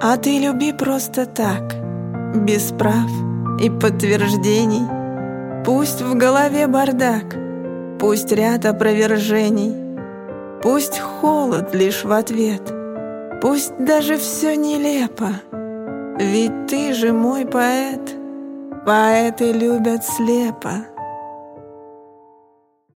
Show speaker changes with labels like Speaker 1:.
Speaker 1: А ты люби просто так, без прав и подтверждений. Пусть в голове бардак, пусть ряд опровержений, Пусть холод лишь в ответ, пусть даже все нелепо, Ведь ты же мой поэт, поэты любят слепо.